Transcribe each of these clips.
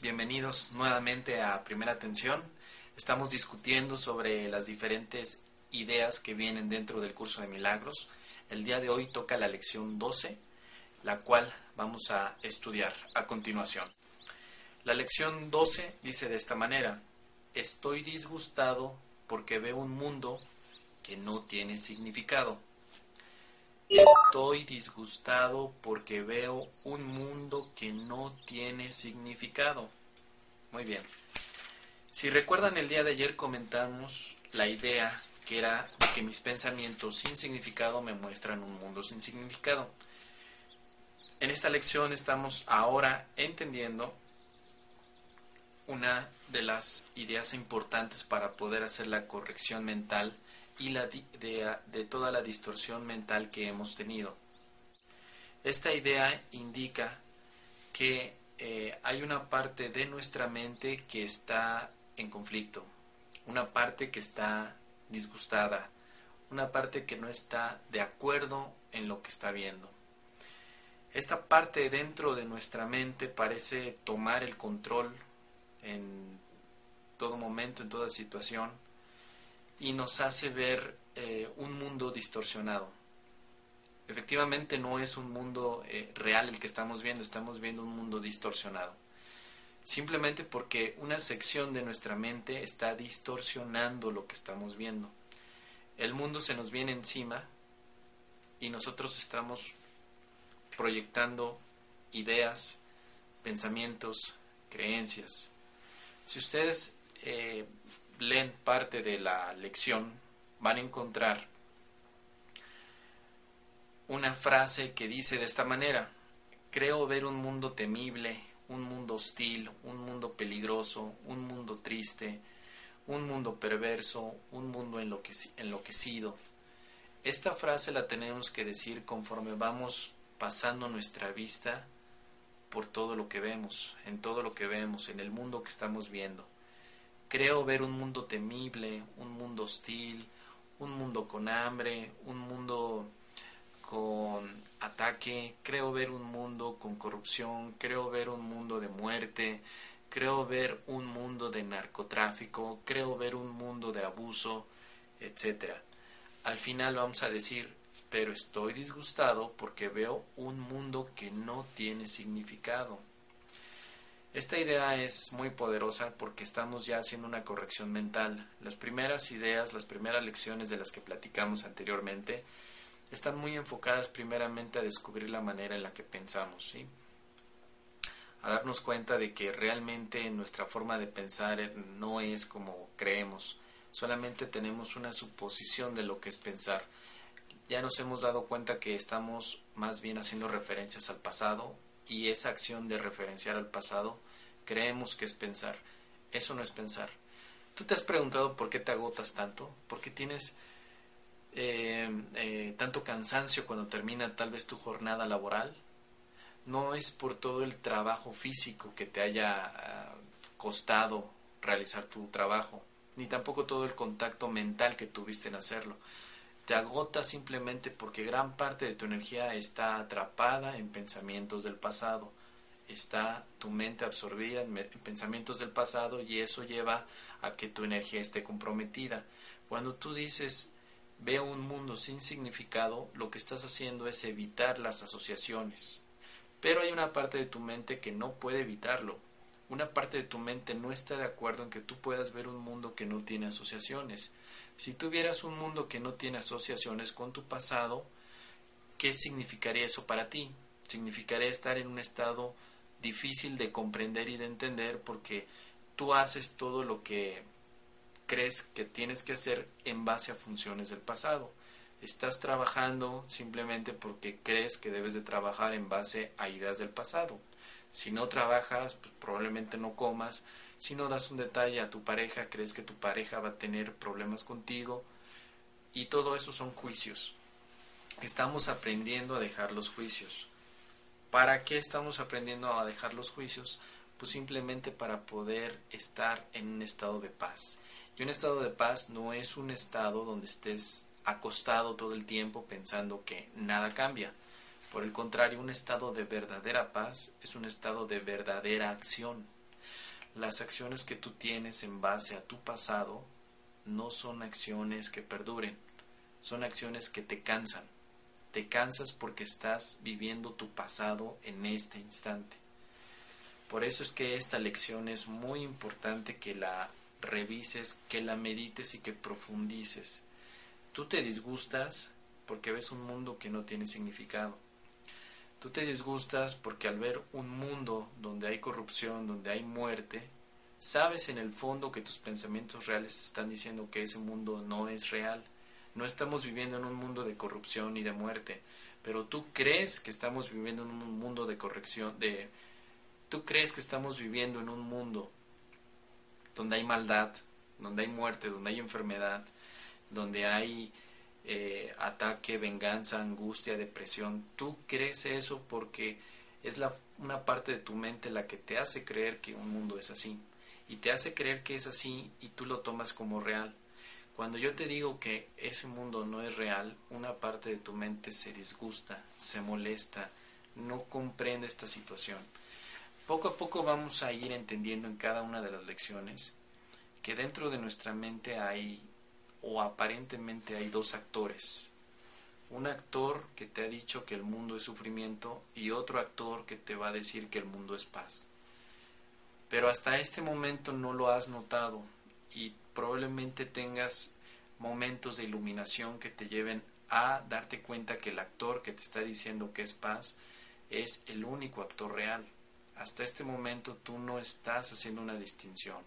Bienvenidos nuevamente a Primera Atención. Estamos discutiendo sobre las diferentes ideas que vienen dentro del curso de milagros. El día de hoy toca la lección 12, la cual vamos a estudiar a continuación. La lección 12 dice de esta manera, estoy disgustado porque veo un mundo que no tiene significado. Estoy disgustado porque veo un mundo que no tiene significado. Muy bien. Si recuerdan el día de ayer comentamos la idea que era de que mis pensamientos sin significado me muestran un mundo sin significado. En esta lección estamos ahora entendiendo una de las ideas importantes para poder hacer la corrección mental y la de, de, toda la distorsión mental que hemos tenido. Esta idea indica que eh, hay una parte de nuestra mente que está en conflicto, una parte que está disgustada, una parte que no está de acuerdo en lo que está viendo. Esta parte dentro de nuestra mente parece tomar el control en todo momento, en toda situación, y nos hace ver eh, un mundo distorsionado. Efectivamente no es un mundo eh, real el que estamos viendo, estamos viendo un mundo distorsionado. Simplemente porque una sección de nuestra mente está distorsionando lo que estamos viendo. El mundo se nos viene encima y nosotros estamos proyectando ideas, pensamientos, creencias. Si ustedes eh, leen parte de la lección, van a encontrar una frase que dice de esta manera, creo ver un mundo temible, un mundo hostil, un mundo peligroso, un mundo triste, un mundo perverso, un mundo enloquecido. Esta frase la tenemos que decir conforme vamos pasando nuestra vista por todo lo que vemos, en todo lo que vemos, en el mundo que estamos viendo. Creo ver un mundo temible, un mundo hostil, un mundo con hambre, un mundo con ataque, creo ver un mundo con corrupción, creo ver un mundo de muerte, creo ver un mundo de narcotráfico, creo ver un mundo de abuso, etc. Al final vamos a decir, pero estoy disgustado porque veo un mundo que no tiene significado. Esta idea es muy poderosa porque estamos ya haciendo una corrección mental. Las primeras ideas, las primeras lecciones de las que platicamos anteriormente, están muy enfocadas primeramente a descubrir la manera en la que pensamos. A darnos cuenta de que realmente nuestra forma de pensar no es como creemos, solamente tenemos una suposición de lo que es pensar. Ya nos hemos dado cuenta que estamos más bien haciendo referencias al pasado y esa acción de referenciar al pasado creemos que es pensar. Eso no es pensar. ¿Tú te has preguntado por qué te agotas tanto? ¿Por qué tienes eh, eh, tanto cansancio cuando termina tal vez tu jornada laboral? No es por todo el trabajo físico que te haya ah, costado realizar tu trabajo, ni tampoco todo el contacto mental que tuviste en hacerlo. Te agota simplemente porque gran parte de tu energía está atrapada en pensamientos del pasado. Está tu mente absorbida en pensamientos del pasado y eso lleva a que tu energía esté comprometida. Cuando tú dices veo un mundo sin significado, lo que estás haciendo es evitar las asociaciones. Pero hay una parte de tu mente que no puede evitarlo. Una parte de tu mente no está de acuerdo en que tú puedas ver un mundo que no tiene asociaciones. Si tuvieras un mundo que no tiene asociaciones con tu pasado, ¿qué significaría eso para ti? Significaría estar en un estado difícil de comprender y de entender porque tú haces todo lo que crees que tienes que hacer en base a funciones del pasado. Estás trabajando simplemente porque crees que debes de trabajar en base a ideas del pasado. Si no trabajas, pues probablemente no comas. Si no das un detalle a tu pareja, crees que tu pareja va a tener problemas contigo. Y todo eso son juicios. Estamos aprendiendo a dejar los juicios. ¿Para qué estamos aprendiendo a dejar los juicios? Pues simplemente para poder estar en un estado de paz. Y un estado de paz no es un estado donde estés acostado todo el tiempo pensando que nada cambia. Por el contrario, un estado de verdadera paz es un estado de verdadera acción. Las acciones que tú tienes en base a tu pasado no son acciones que perduren, son acciones que te cansan. Te cansas porque estás viviendo tu pasado en este instante. Por eso es que esta lección es muy importante que la revises, que la medites y que profundices. Tú te disgustas porque ves un mundo que no tiene significado. Tú te disgustas porque al ver un mundo donde hay corrupción, donde hay muerte, sabes en el fondo que tus pensamientos reales están diciendo que ese mundo no es real. No estamos viviendo en un mundo de corrupción y de muerte, pero tú crees que estamos viviendo en un mundo de corrección, de tú crees que estamos viviendo en un mundo donde hay maldad, donde hay muerte, donde hay enfermedad, donde hay eh, ataque, venganza, angustia, depresión. Tú crees eso porque es la, una parte de tu mente la que te hace creer que un mundo es así. Y te hace creer que es así y tú lo tomas como real. Cuando yo te digo que ese mundo no es real, una parte de tu mente se disgusta, se molesta, no comprende esta situación. Poco a poco vamos a ir entendiendo en cada una de las lecciones que dentro de nuestra mente hay o aparentemente hay dos actores. Un actor que te ha dicho que el mundo es sufrimiento y otro actor que te va a decir que el mundo es paz. Pero hasta este momento no lo has notado y probablemente tengas momentos de iluminación que te lleven a darte cuenta que el actor que te está diciendo que es paz es el único actor real. Hasta este momento tú no estás haciendo una distinción.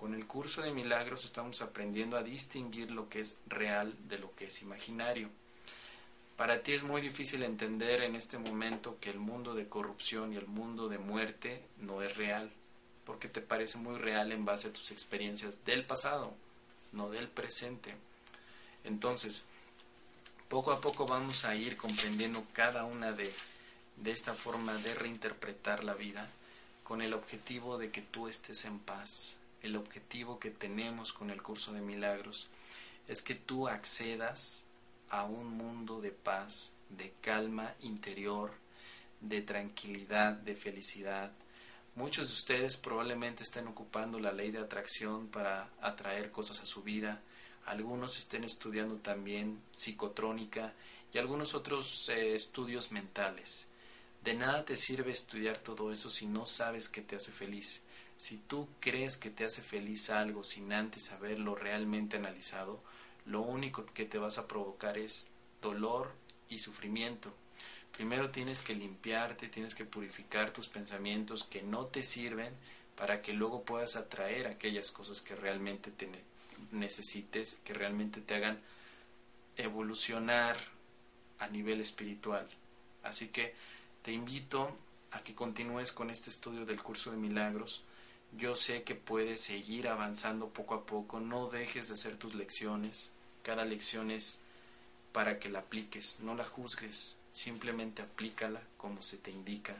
Con el curso de milagros estamos aprendiendo a distinguir lo que es real de lo que es imaginario. Para ti es muy difícil entender en este momento que el mundo de corrupción y el mundo de muerte no es real, porque te parece muy real en base a tus experiencias del pasado, no del presente. Entonces, poco a poco vamos a ir comprendiendo cada una de, de esta forma de reinterpretar la vida con el objetivo de que tú estés en paz, el objetivo que tenemos con el curso de milagros es que tú accedas a un mundo de paz, de calma interior, de tranquilidad, de felicidad. Muchos de ustedes probablemente estén ocupando la ley de atracción para atraer cosas a su vida. Algunos estén estudiando también psicotrónica y algunos otros eh, estudios mentales. De nada te sirve estudiar todo eso si no sabes qué te hace feliz. Si tú crees que te hace feliz algo sin antes haberlo realmente analizado, lo único que te vas a provocar es dolor y sufrimiento. Primero tienes que limpiarte, tienes que purificar tus pensamientos que no te sirven para que luego puedas atraer aquellas cosas que realmente te necesites, que realmente te hagan evolucionar a nivel espiritual. Así que te invito a que continúes con este estudio del curso de milagros yo sé que puedes seguir avanzando poco a poco, no dejes de hacer tus lecciones, cada lección es para que la apliques, no la juzgues, simplemente aplícala como se te indica.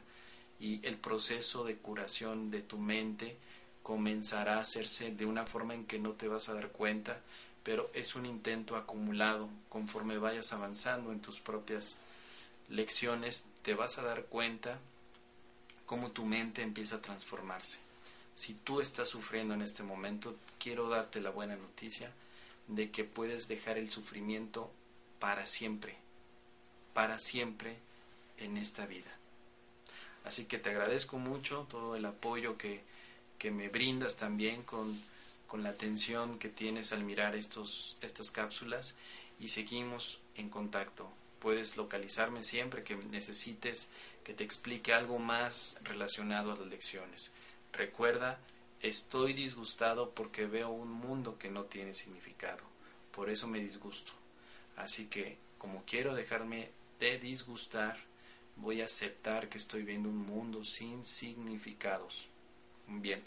Y el proceso de curación de tu mente comenzará a hacerse de una forma en que no te vas a dar cuenta, pero es un intento acumulado. Conforme vayas avanzando en tus propias lecciones, te vas a dar cuenta cómo tu mente empieza a transformarse. Si tú estás sufriendo en este momento, quiero darte la buena noticia de que puedes dejar el sufrimiento para siempre, para siempre en esta vida. Así que te agradezco mucho todo el apoyo que, que me brindas también con, con la atención que tienes al mirar estos, estas cápsulas y seguimos en contacto. Puedes localizarme siempre que necesites que te explique algo más relacionado a las lecciones. Recuerda, estoy disgustado porque veo un mundo que no tiene significado. Por eso me disgusto. Así que, como quiero dejarme de disgustar, voy a aceptar que estoy viendo un mundo sin significados. Bien,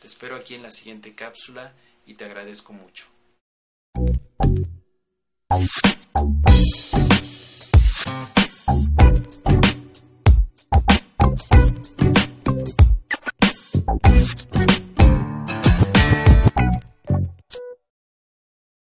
te espero aquí en la siguiente cápsula y te agradezco mucho.